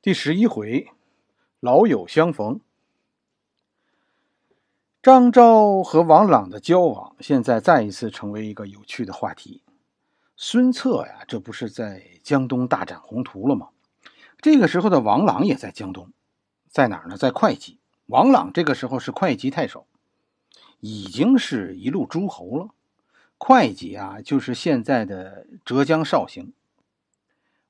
第十一回，老友相逢。张昭和王朗的交往，现在再一次成为一个有趣的话题。孙策呀，这不是在江东大展宏图了吗？这个时候的王朗也在江东，在哪儿呢？在会稽。王朗这个时候是会稽太守，已经是一路诸侯了。会稽啊，就是现在的浙江绍兴。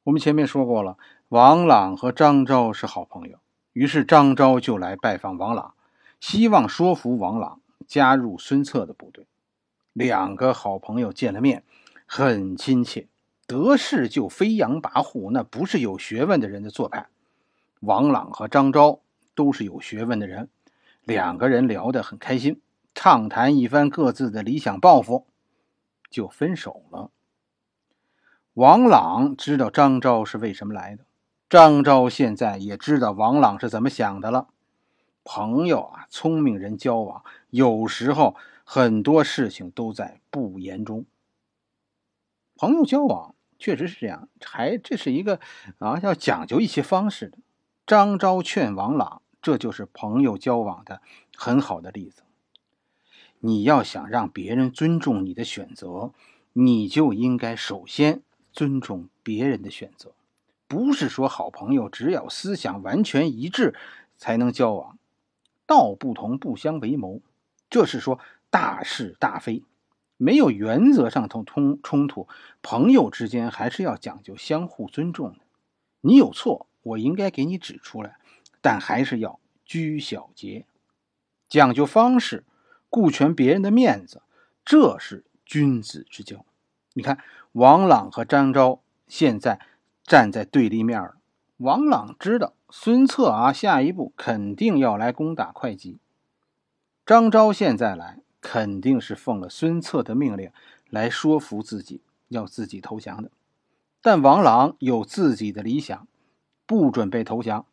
我们前面说过了，王朗和张昭是好朋友，于是张昭就来拜访王朗，希望说服王朗加入孙策的部队。两个好朋友见了面，很亲切，得势就飞扬跋扈，那不是有学问的人的做派。王朗和张昭都是有学问的人，两个人聊得很开心，畅谈一番各自的理想抱负，就分手了。王朗知道张昭是为什么来的，张昭现在也知道王朗是怎么想的了。朋友啊，聪明人交往，有时候很多事情都在不言中。朋友交往确实是这样，还这是一个啊要讲究一些方式的。张昭劝王朗，这就是朋友交往的很好的例子。你要想让别人尊重你的选择，你就应该首先。尊重别人的选择，不是说好朋友只要思想完全一致才能交往。道不同不相为谋，这是说大是大非，没有原则上头冲冲突，朋友之间还是要讲究相互尊重的。你有错，我应该给你指出来，但还是要拘小节，讲究方式，顾全别人的面子，这是君子之交。你看。王朗和张昭现在站在对立面了。王朗知道孙策啊，下一步肯定要来攻打会稽。张昭现在来，肯定是奉了孙策的命令来说服自己，要自己投降的。但王朗有自己的理想，不准备投降。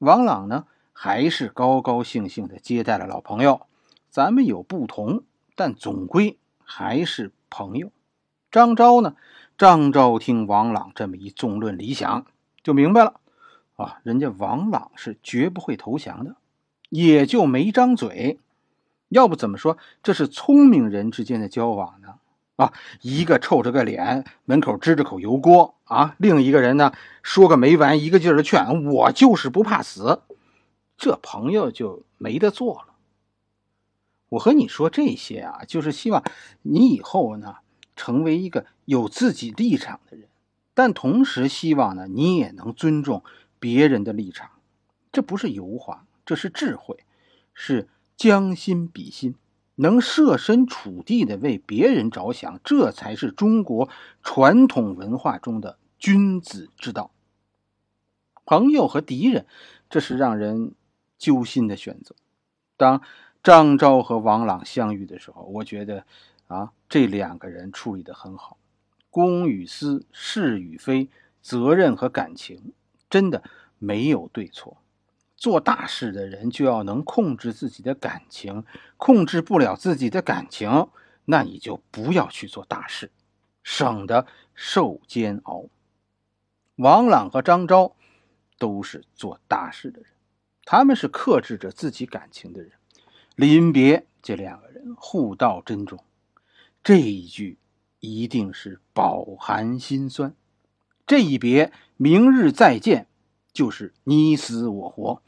王朗呢，还是高高兴兴地接待了老朋友。咱们有不同，但总归还是朋友。张昭呢？张昭听王朗这么一纵论理想，就明白了啊，人家王朗是绝不会投降的，也就没张嘴。要不怎么说这是聪明人之间的交往呢？啊，一个臭着个脸，门口支着口油锅啊，另一个人呢说个没完，一个劲儿的劝我就是不怕死，这朋友就没得做了。我和你说这些啊，就是希望你以后呢。成为一个有自己立场的人，但同时希望呢，你也能尊重别人的立场。这不是油滑，这是智慧，是将心比心，能设身处地的为别人着想，这才是中国传统文化中的君子之道。朋友和敌人，这是让人揪心的选择。当张昭和王朗相遇的时候，我觉得。啊，这两个人处理的很好，公与私，是与非，责任和感情，真的没有对错。做大事的人就要能控制自己的感情，控制不了自己的感情，那你就不要去做大事，省得受煎熬。王朗和张昭都是做大事的人，他们是克制着自己感情的人。临别，这两个人互道珍重。这一句一定是饱含心酸，这一别，明日再见，就是你死我活，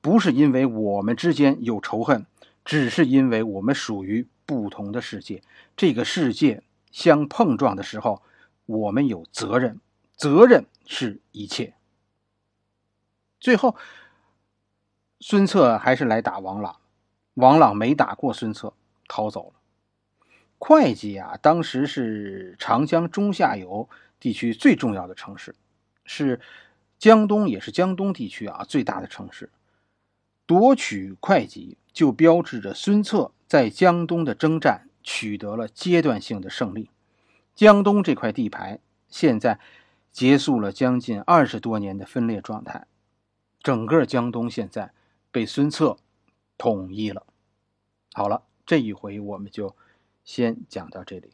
不是因为我们之间有仇恨，只是因为我们属于不同的世界。这个世界相碰撞的时候，我们有责任，责任是一切。最后，孙策还是来打王朗，王朗没打过孙策，逃走了。会稽啊，当时是长江中下游地区最重要的城市，是江东也是江东地区啊最大的城市。夺取会稽，就标志着孙策在江东的征战取得了阶段性的胜利。江东这块地盘现在结束了将近二十多年的分裂状态，整个江东现在被孙策统一了。好了，这一回我们就。先讲到这里。